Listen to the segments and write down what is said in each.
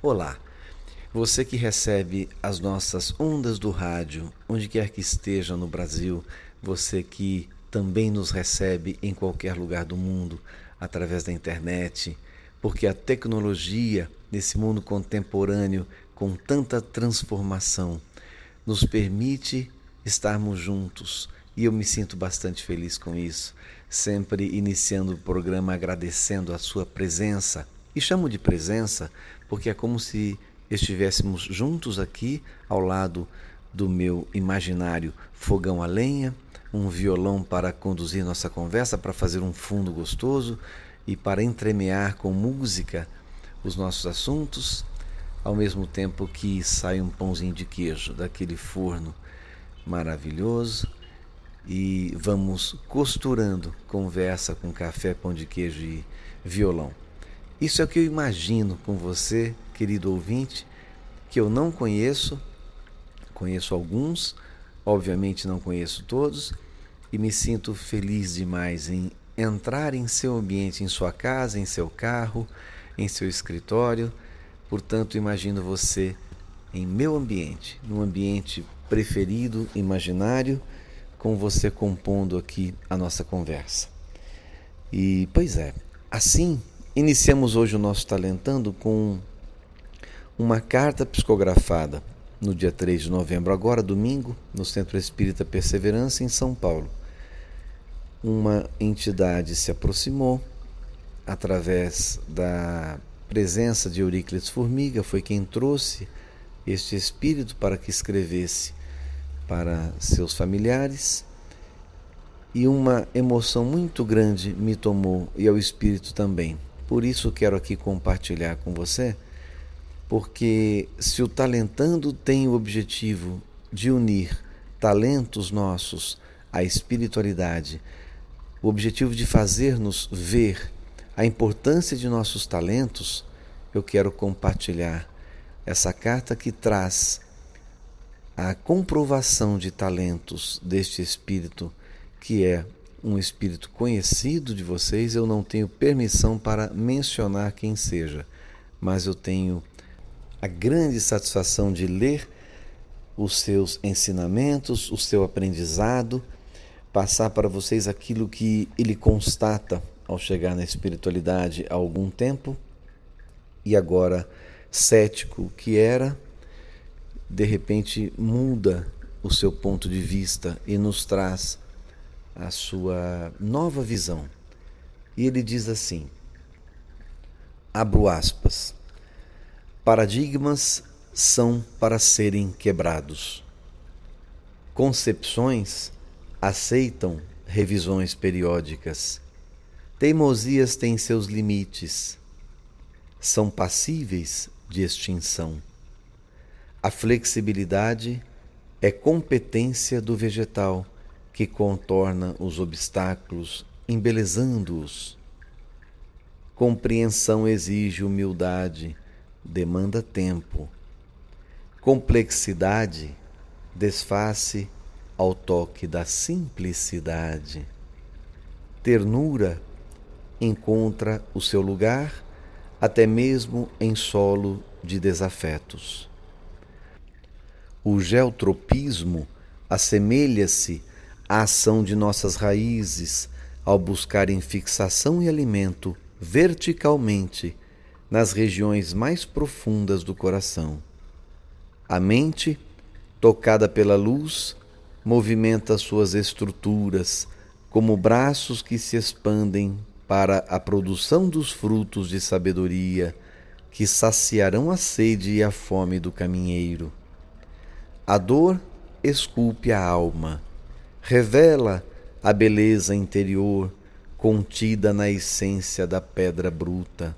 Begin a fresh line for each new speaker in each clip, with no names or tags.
Olá, você que recebe as nossas ondas do rádio, onde quer que esteja no Brasil, você que também nos recebe em qualquer lugar do mundo através da internet, porque a tecnologia nesse mundo contemporâneo com tanta transformação nos permite estarmos juntos e eu me sinto bastante feliz com isso. Sempre iniciando o programa agradecendo a sua presença. E chamo de presença porque é como se estivéssemos juntos aqui ao lado do meu imaginário fogão a lenha, um violão para conduzir nossa conversa, para fazer um fundo gostoso e para entremear com música os nossos assuntos, ao mesmo tempo que sai um pãozinho de queijo daquele forno maravilhoso e vamos costurando conversa com café, pão de queijo e violão. Isso é o que eu imagino com você, querido ouvinte, que eu não conheço, conheço alguns, obviamente não conheço todos, e me sinto feliz demais em entrar em seu ambiente, em sua casa, em seu carro, em seu escritório. Portanto, imagino você em meu ambiente, num ambiente preferido, imaginário com você compondo aqui a nossa conversa. E, pois é, assim iniciamos hoje o nosso Talentando com uma carta psicografada no dia 3 de novembro, agora domingo, no Centro Espírita Perseverança, em São Paulo. Uma entidade se aproximou através da presença de Euríclides Formiga, foi quem trouxe este espírito para que escrevesse para seus familiares e uma emoção muito grande me tomou e ao espírito também. Por isso quero aqui compartilhar com você, porque se o Talentando tem o objetivo de unir talentos nossos à espiritualidade, o objetivo de fazer-nos ver a importância de nossos talentos, eu quero compartilhar essa carta que traz a comprovação de talentos deste espírito, que é um espírito conhecido de vocês, eu não tenho permissão para mencionar quem seja, mas eu tenho a grande satisfação de ler os seus ensinamentos, o seu aprendizado, passar para vocês aquilo que ele constata ao chegar na espiritualidade há algum tempo. E agora cético que era de repente muda o seu ponto de vista e nos traz a sua nova visão. E ele diz assim: abro aspas, paradigmas são para serem quebrados. Concepções aceitam revisões periódicas. Teimosias têm seus limites. São passíveis de extinção. A flexibilidade é competência do vegetal que contorna os obstáculos, embelezando-os. Compreensão exige humildade, demanda tempo. Complexidade desface ao toque da simplicidade. Ternura encontra o seu lugar até mesmo em solo de desafetos. O geotropismo assemelha-se à ação de nossas raízes ao buscarem fixação e alimento verticalmente nas regiões mais profundas do coração. A mente, tocada pela luz, movimenta suas estruturas como braços que se expandem para a produção dos frutos de sabedoria que saciarão a sede e a fome do caminheiro. A dor esculpe a alma, revela a beleza interior contida na essência da pedra bruta.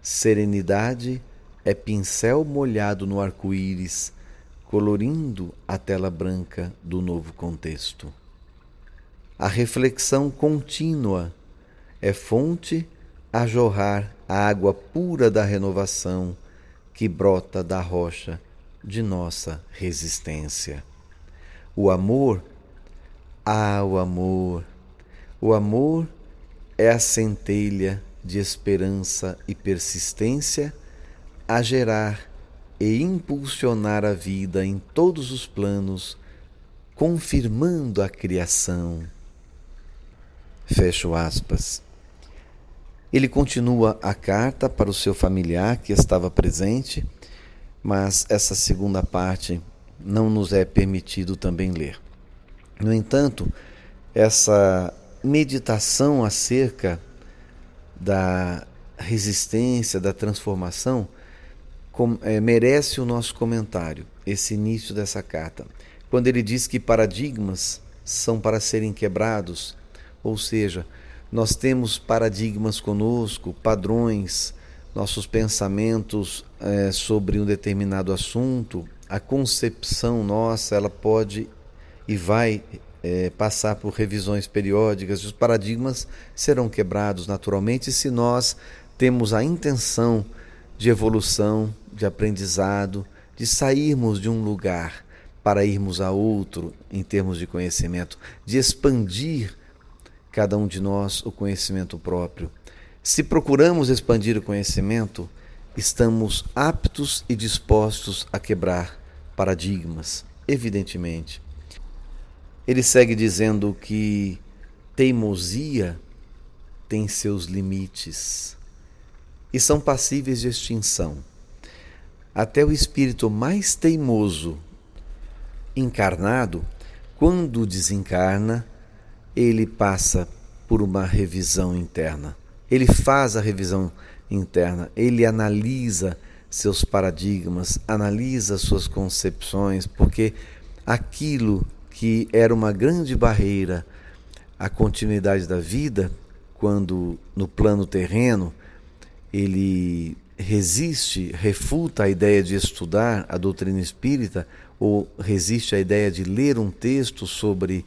Serenidade é pincel molhado no arco-íris, colorindo a tela branca do novo contexto. A reflexão contínua é fonte a jorrar a água pura da renovação que brota da rocha de nossa resistência. O amor, ah, o amor, o amor é a centelha de esperança e persistência a gerar e impulsionar a vida em todos os planos, confirmando a criação. Fecho aspas. Ele continua a carta para o seu familiar que estava presente, mas essa segunda parte não nos é permitido também ler. No entanto, essa meditação acerca da resistência, da transformação, é, merece o nosso comentário, esse início dessa carta. Quando ele diz que paradigmas são para serem quebrados, ou seja, nós temos paradigmas conosco, padrões, nossos pensamentos é, sobre um determinado assunto, a concepção nossa, ela pode e vai é, passar por revisões periódicas, os paradigmas serão quebrados naturalmente se nós temos a intenção de evolução, de aprendizado, de sairmos de um lugar para irmos a outro em termos de conhecimento, de expandir cada um de nós o conhecimento próprio. Se procuramos expandir o conhecimento, estamos aptos e dispostos a quebrar paradigmas, evidentemente. Ele segue dizendo que teimosia tem seus limites e são passíveis de extinção. Até o espírito mais teimoso encarnado, quando desencarna, ele passa por uma revisão interna. Ele faz a revisão interna, ele analisa seus paradigmas, analisa suas concepções, porque aquilo que era uma grande barreira à continuidade da vida, quando no plano terreno ele resiste, refuta a ideia de estudar a doutrina espírita ou resiste à ideia de ler um texto sobre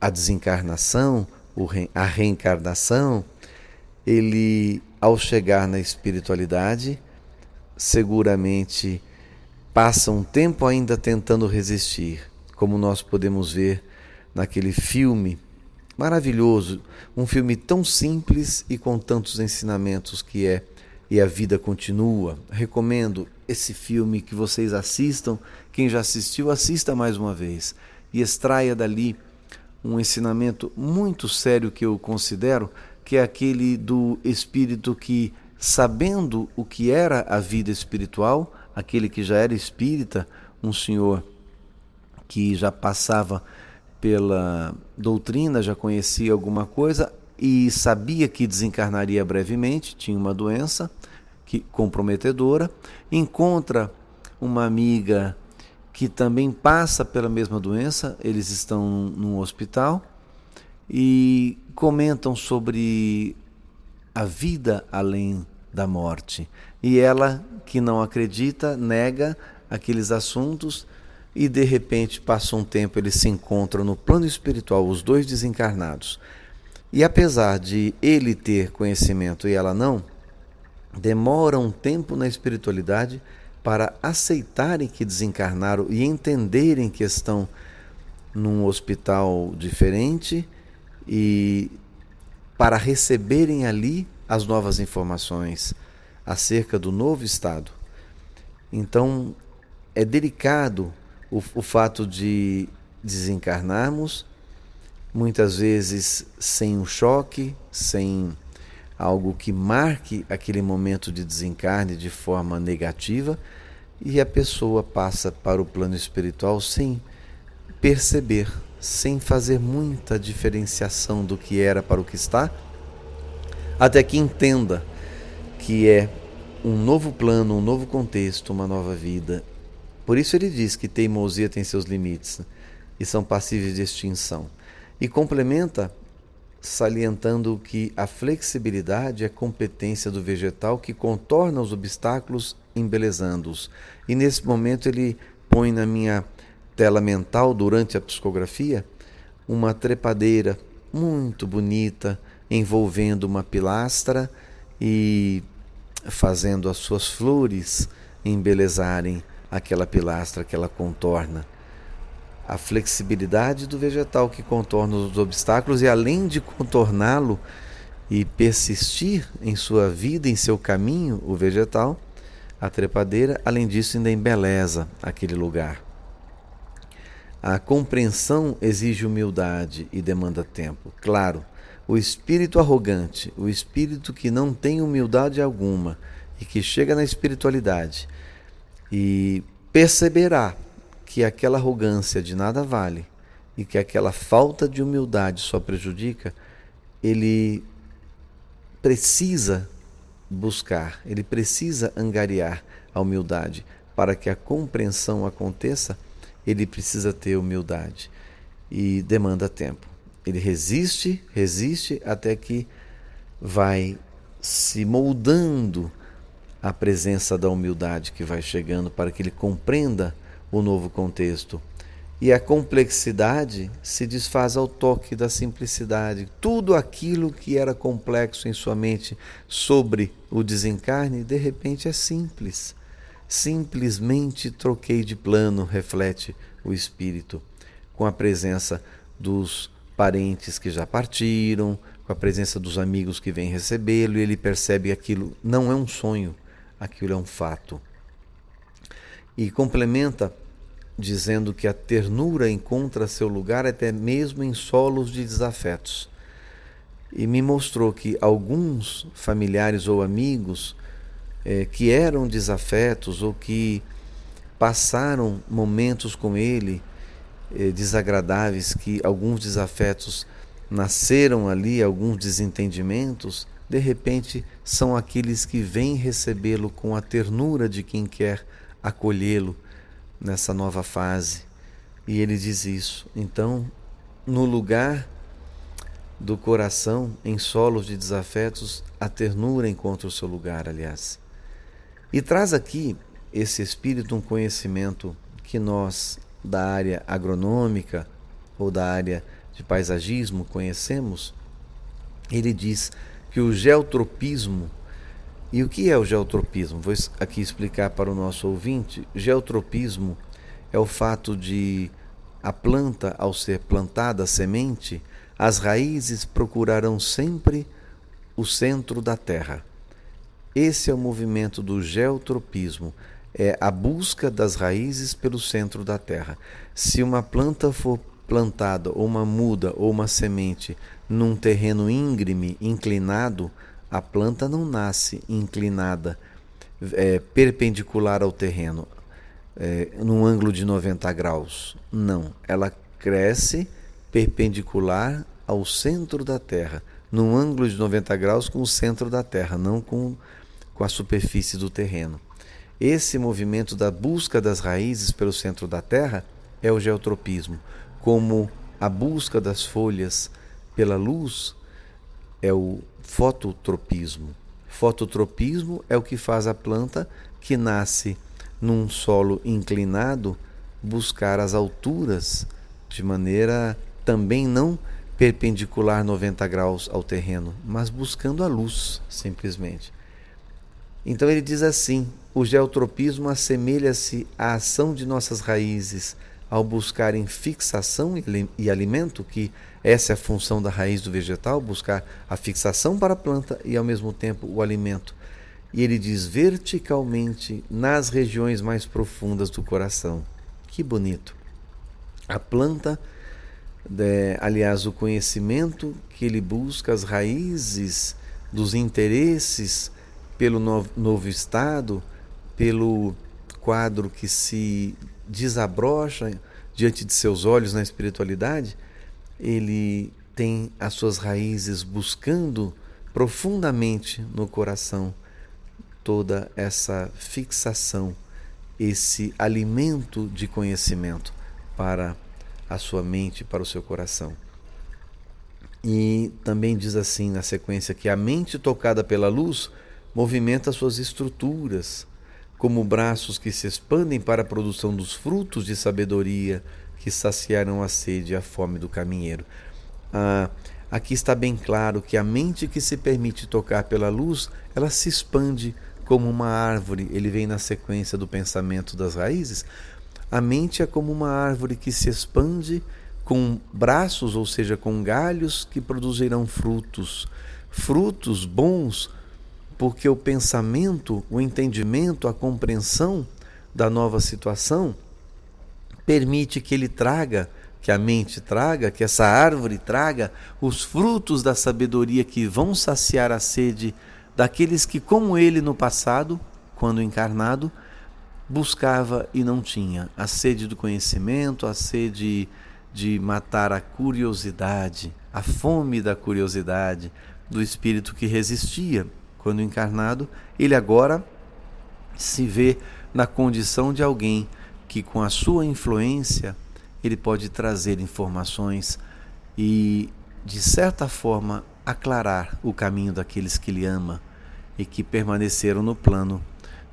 a desencarnação, a reencarnação, ele, ao chegar na espiritualidade, seguramente passa um tempo ainda tentando resistir, como nós podemos ver naquele filme maravilhoso, um filme tão simples e com tantos ensinamentos que é E a Vida Continua. Recomendo esse filme que vocês assistam. Quem já assistiu, assista mais uma vez e extraia dali um ensinamento muito sério que eu considero, que é aquele do espírito que, sabendo o que era a vida espiritual, aquele que já era espírita, um senhor que já passava pela doutrina, já conhecia alguma coisa e sabia que desencarnaria brevemente, tinha uma doença que comprometedora, encontra uma amiga que também passa pela mesma doença, eles estão num hospital e comentam sobre a vida além da morte. E ela, que não acredita, nega aqueles assuntos e de repente passa um tempo, eles se encontram no plano espiritual, os dois desencarnados. E apesar de ele ter conhecimento e ela não, demora um tempo na espiritualidade para aceitarem que desencarnaram e entenderem que estão num hospital diferente e para receberem ali as novas informações acerca do novo estado. Então, é delicado o, o fato de desencarnarmos, muitas vezes sem um choque, sem algo que marque aquele momento de desencarne de forma negativa e a pessoa passa para o plano espiritual sem perceber, sem fazer muita diferenciação do que era para o que está, até que entenda que é um novo plano, um novo contexto, uma nova vida. Por isso ele diz que teimosia tem seus limites e são passíveis de extinção. E complementa salientando que a flexibilidade é competência do vegetal que contorna os obstáculos, embelezando-os. E nesse momento ele põe na minha tela mental, durante a psicografia, uma trepadeira muito bonita, envolvendo uma pilastra e fazendo as suas flores embelezarem aquela pilastra que ela contorna a flexibilidade do vegetal que contorna os obstáculos e além de contorná-lo e persistir em sua vida, em seu caminho, o vegetal, a trepadeira, além disso, ainda embeleza aquele lugar. A compreensão exige humildade e demanda tempo. Claro, o espírito arrogante, o espírito que não tem humildade alguma e que chega na espiritualidade e perceberá que aquela arrogância de nada vale e que aquela falta de humildade só prejudica, ele precisa buscar, ele precisa angariar a humildade. Para que a compreensão aconteça, ele precisa ter humildade e demanda tempo. Ele resiste, resiste até que vai se moldando a presença da humildade que vai chegando para que ele compreenda o novo contexto. E a complexidade se desfaz ao toque da simplicidade. Tudo aquilo que era complexo em sua mente sobre o desencarne, de repente é simples. Simplesmente troquei de plano, reflete o espírito, com a presença dos parentes que já partiram, com a presença dos amigos que vêm recebê-lo, e ele percebe que aquilo não é um sonho, aquilo é um fato. E complementa dizendo que a ternura encontra seu lugar até mesmo em solos de desafetos. E me mostrou que alguns familiares ou amigos é, que eram desafetos ou que passaram momentos com ele é, desagradáveis, que alguns desafetos nasceram ali, alguns desentendimentos, de repente são aqueles que vêm recebê-lo com a ternura de quem quer acolhê-lo nessa nova fase. E ele diz isso. Então, no lugar do coração, em solos de desafetos, a ternura encontra o seu lugar, aliás. E traz aqui esse espírito um conhecimento que nós, da área agronômica ou da área de paisagismo, conhecemos. Ele diz que o geotropismo e o que é o geotropismo? Vou aqui explicar para o nosso ouvinte. Geotropismo é o fato de a planta, ao ser plantada a semente, as raízes procurarão sempre o centro da terra. Esse é o movimento do geotropismo, é a busca das raízes pelo centro da terra. Se uma planta for plantada, ou uma muda, ou uma semente, num terreno íngreme, inclinado, a planta não nasce inclinada, é, perpendicular ao terreno, é, num ângulo de 90 graus. Não, ela cresce perpendicular ao centro da Terra, num ângulo de 90 graus com o centro da Terra, não com, com a superfície do terreno. Esse movimento da busca das raízes pelo centro da Terra é o geotropismo, como a busca das folhas pela luz é o fototropismo. Fototropismo é o que faz a planta que nasce num solo inclinado buscar as alturas de maneira também não perpendicular 90 graus ao terreno, mas buscando a luz, simplesmente. Então ele diz assim: o geotropismo assemelha-se à ação de nossas raízes ao buscarem fixação e alimento, que essa é a função da raiz do vegetal, buscar a fixação para a planta e ao mesmo tempo o alimento. E ele diz verticalmente nas regiões mais profundas do coração. Que bonito. A planta, é, aliás, o conhecimento que ele busca, as raízes dos interesses pelo novo, novo estado, pelo quadro que se desabrocha diante de seus olhos na espiritualidade, ele tem as suas raízes buscando profundamente no coração toda essa fixação, esse alimento de conhecimento para a sua mente, para o seu coração. E também diz assim na sequência que a mente tocada pela luz movimenta suas estruturas, como braços que se expandem para a produção dos frutos de sabedoria que saciaram a sede e a fome do caminheiro. Ah, aqui está bem claro que a mente que se permite tocar pela luz, ela se expande como uma árvore. Ele vem na sequência do pensamento das raízes. A mente é como uma árvore que se expande com braços, ou seja, com galhos que produzirão frutos. Frutos bons porque o pensamento, o entendimento, a compreensão da nova situação permite que ele traga, que a mente traga, que essa árvore traga os frutos da sabedoria que vão saciar a sede daqueles que, como ele no passado, quando encarnado, buscava e não tinha. A sede do conhecimento, a sede de matar a curiosidade, a fome da curiosidade do espírito que resistia quando encarnado, ele agora se vê na condição de alguém que com a sua influência ele pode trazer informações e de certa forma aclarar o caminho daqueles que ele ama e que permaneceram no plano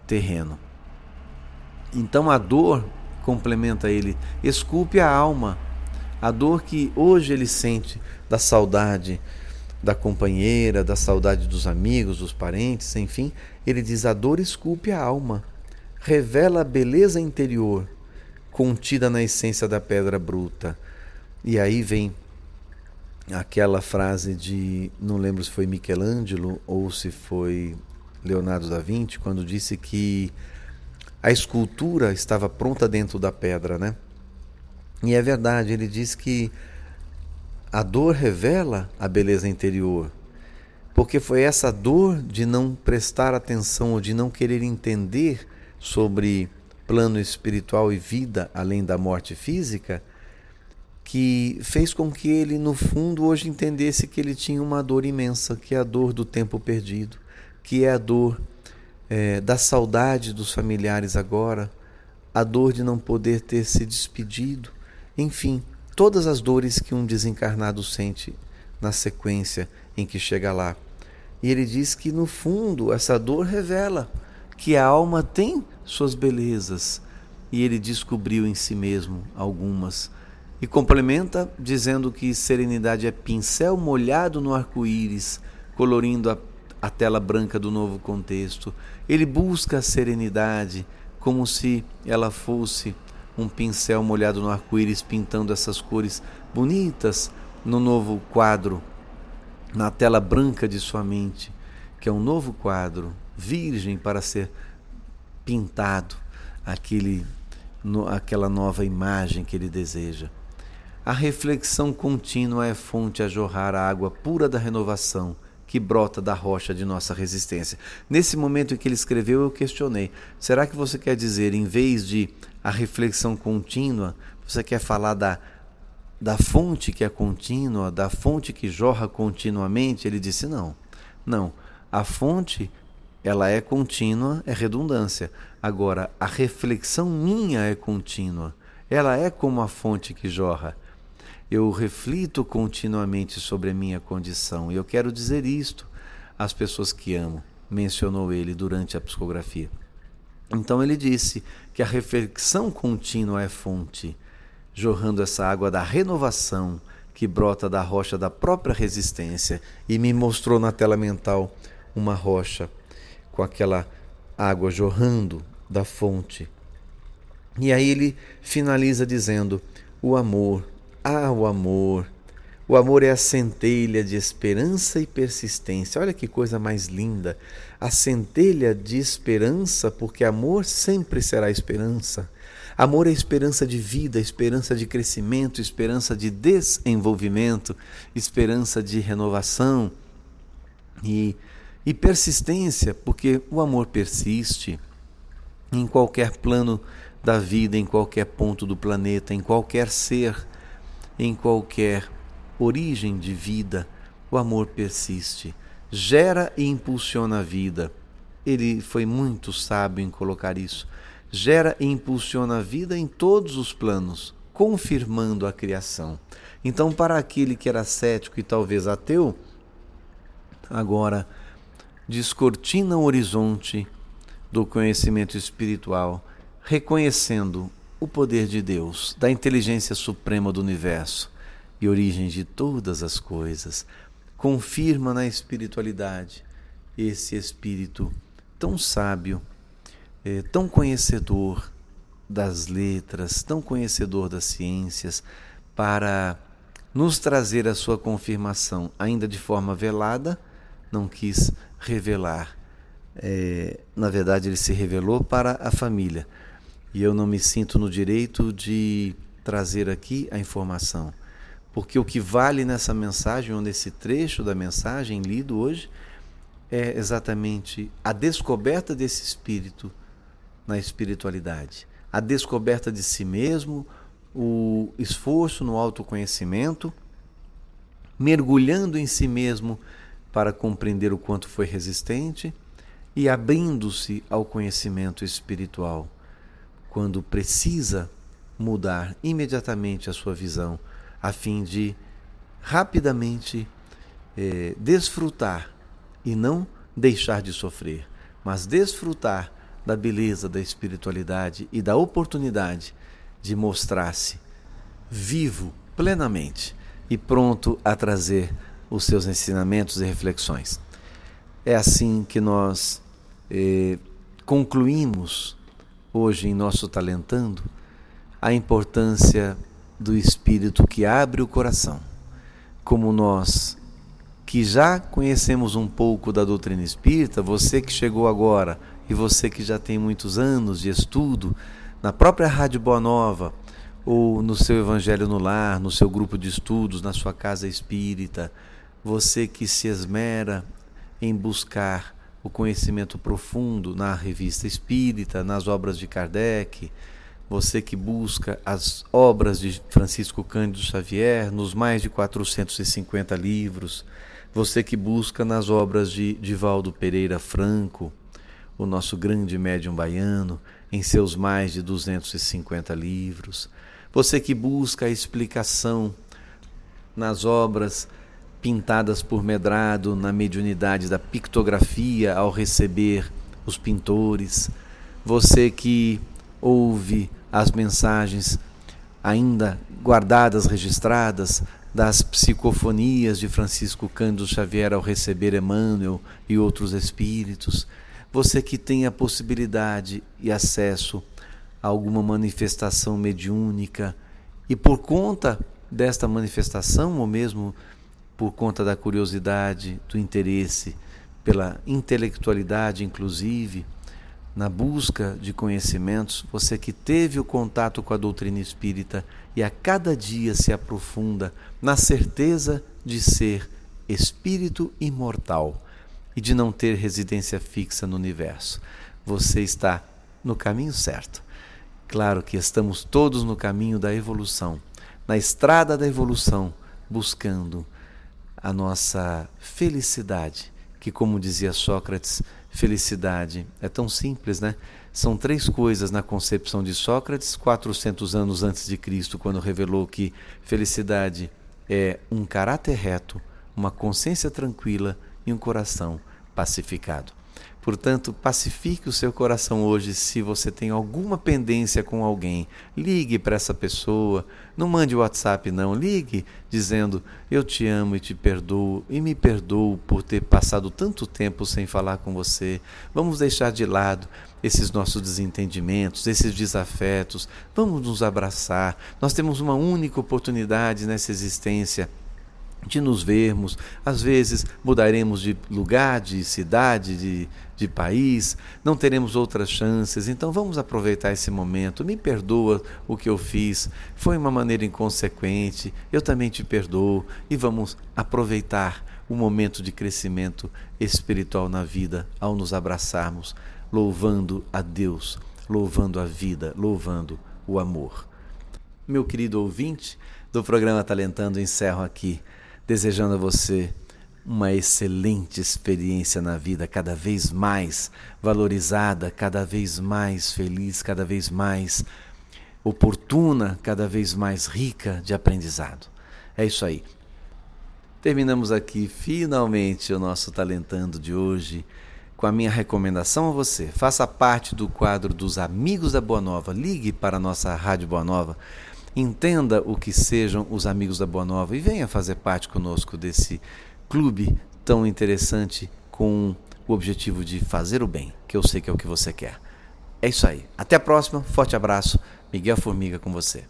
terreno. Então a dor, complementa ele, esculpe a alma. A dor que hoje ele sente da saudade da companheira, da saudade dos amigos, dos parentes, enfim, ele diz: a dor esculpe a alma, revela a beleza interior contida na essência da pedra bruta. E aí vem aquela frase de, não lembro se foi Michelangelo ou se foi Leonardo da Vinci, quando disse que a escultura estava pronta dentro da pedra, né? E é verdade, ele diz que a dor revela a beleza interior, porque foi essa dor de não prestar atenção ou de não querer entender sobre plano espiritual e vida além da morte física que fez com que ele, no fundo, hoje entendesse que ele tinha uma dor imensa, que é a dor do tempo perdido, que é a dor é, da saudade dos familiares agora, a dor de não poder ter se despedido, enfim, todas as dores que um desencarnado sente na sequência em que chega lá. E ele diz que, no fundo, essa dor revela que a alma tem suas belezas e ele descobriu em si mesmo algumas. E complementa dizendo que serenidade é pincel molhado no arco-íris, colorindo a a tela branca do novo contexto. Ele busca a serenidade como se ela fosse um pincel molhado no arco-íris pintando essas cores bonitas no novo quadro, na tela branca de sua mente, que é um novo quadro, virgem para ser pintado, aquele, no, aquela nova imagem que ele deseja. A reflexão contínua é fonte a jorrar a água pura da renovação que brota da rocha de nossa resistência. Nesse momento em que ele escreveu, eu questionei: será que você quer dizer, em vez de a reflexão contínua, você quer falar da, da fonte que é contínua, da fonte que jorra continuamente? Ele disse: não, não. A fonte ela é contínua, é redundância. Agora, a reflexão minha é contínua. Ela é como a fonte que jorra eu reflito continuamente sobre a minha condição. E eu quero dizer isto às pessoas que amo, mencionou ele durante a psicografia. Então ele disse que a reflexão contínua é fonte, jorrando essa água da renovação que brota da rocha da própria resistência e me mostrou na tela mental uma rocha com aquela água jorrando da fonte. E aí ele finaliza dizendo: o amor ah, o amor! O amor é a centelha de esperança e persistência. Olha que coisa mais linda! A centelha de esperança, porque amor sempre será esperança. Amor é esperança de vida, esperança de crescimento, esperança de desenvolvimento, esperança de renovação e, e persistência, porque o amor persiste em qualquer plano da vida, em qualquer ponto do planeta, em qualquer ser em qualquer origem de vida, o amor persiste, gera e impulsiona a vida. Ele foi muito sábio em colocar isso. Gera e impulsiona a vida em todos os planos, confirmando a criação. Então, para aquele que era cético e talvez ateu, agora descortina o horizonte do conhecimento espiritual, reconhecendo o poder de Deus, da inteligência suprema do universo e origem de todas as coisas, confirma na espiritualidade esse espírito tão sábio, é, tão conhecedor das letras, tão conhecedor das ciências, para nos trazer a sua confirmação, ainda de forma velada, não quis revelar é, na verdade, ele se revelou para a família. E eu não me sinto no direito de trazer aqui a informação. Porque o que vale nessa mensagem, ou nesse trecho da mensagem lido hoje, é exatamente a descoberta desse espírito na espiritualidade, a descoberta de si mesmo, o esforço no autoconhecimento, mergulhando em si mesmo para compreender o quanto foi resistente e abrindo-se ao conhecimento espiritual, quando precisa mudar imediatamente a sua visão, a fim de rapidamente eh, desfrutar e não deixar de sofrer, mas desfrutar da beleza da espiritualidade e da oportunidade de mostrar-se vivo plenamente e pronto a trazer os seus ensinamentos e reflexões. É assim que nós eh, concluímos hoje em nosso Talentando a importância do Espírito que abre o coração. Como nós que já conhecemos um pouco da doutrina espírita, você que chegou agora e você que já tem muitos anos de estudo, na própria Rádio Boa Nova, ou no seu Evangelho no Lar, no seu grupo de estudos, na sua casa espírita, você que se esmera em buscar o conhecimento profundo na revista espírita, nas obras de Kardec, você que busca as obras de Francisco Cândido Xavier, nos mais de 450 livros, você que busca nas obras de Divaldo Pereira Franco, o nosso grande médium baiano, em seus mais de 250 livros, você que busca a explicação nas obras pintadas por Medrado na mediunidade da pictografia ao receber os pintores, você que ouve as mensagens ainda guardadas, registradas das psicofonias de Francisco Cândido Xavier ao receber Emmanuel e outros espíritos, você que tem a possibilidade e acesso a alguma manifestação mediúnica e por conta desta manifestação ou mesmo por conta da curiosidade, do interesse, pela intelectualidade, inclusive, na busca de conhecimentos, você que teve o contato com a doutrina espírita e a cada dia se aprofunda na certeza de ser espírito imortal e de não ter residência fixa no universo. Você está no caminho certo. Claro que estamos todos no caminho da evolução, na estrada da evolução, buscando a nossa felicidade, que, como dizia Sócrates, felicidade é tão simples, né? São três coisas na concepção de Sócrates, 400 anos antes de Cristo, quando revelou que felicidade é um caráter reto, uma consciência tranquila e um coração pacificado. Portanto, pacifique o seu coração hoje se você tem alguma pendência com alguém. Ligue para essa pessoa, não mande WhatsApp não, ligue dizendo: "Eu te amo e te perdoo e me perdoo por ter passado tanto tempo sem falar com você". Vamos deixar de lado esses nossos desentendimentos, esses desafetos. Vamos nos abraçar. Nós temos uma única oportunidade nessa existência de nos vermos. Às vezes mudaremos de lugar, de cidade, de, de país, não teremos outras chances. Então vamos aproveitar esse momento. Me perdoa o que eu fiz, foi uma maneira inconsequente. Eu também te perdoo e vamos aproveitar o momento de crescimento espiritual na vida ao nos abraçarmos, louvando a Deus, louvando a vida, louvando o amor. Meu querido ouvinte do programa Talentando, encerro aqui desejando a você uma excelente experiência na vida, cada vez mais valorizada, cada vez mais feliz, cada vez mais oportuna, cada vez mais rica de aprendizado. É isso aí. Terminamos aqui finalmente o nosso Talentando de hoje com a minha recomendação a você. Faça parte do quadro dos Amigos da Boa Nova. Ligue para a nossa Rádio Boa Nova entenda o que sejam os amigos da Boa Nova e venha fazer parte conosco desse clube tão interessante com o objetivo de fazer o bem, que eu sei que é o que você quer. É isso aí. Até a próxima. Forte abraço. Miguel Formiga com você.